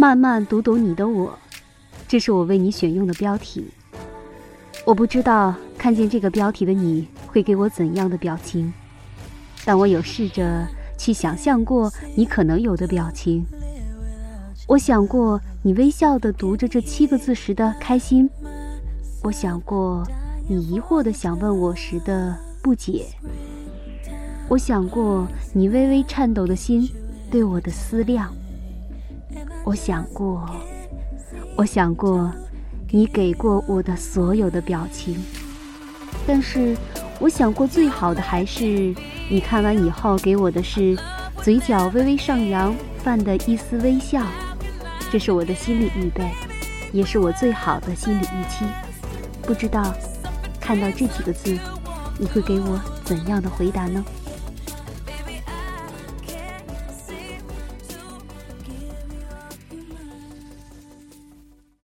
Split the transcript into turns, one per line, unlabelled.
慢慢读懂你的我，这是我为你选用的标题。我不知道看见这个标题的你会给我怎样的表情，但我有试着去想象过你可能有的表情。我想过你微笑的读着这七个字时的开心，我想过你疑惑的想问我时的不解，我想过你微微颤抖的心对我的思量。我想过，我想过，你给过我的所有的表情，但是我想过最好的还是你看完以后给我的是嘴角微微上扬泛的一丝微笑，这是我的心理预备，也是我最好的心理预期。不知道看到这几个字，你会给我怎样的回答呢？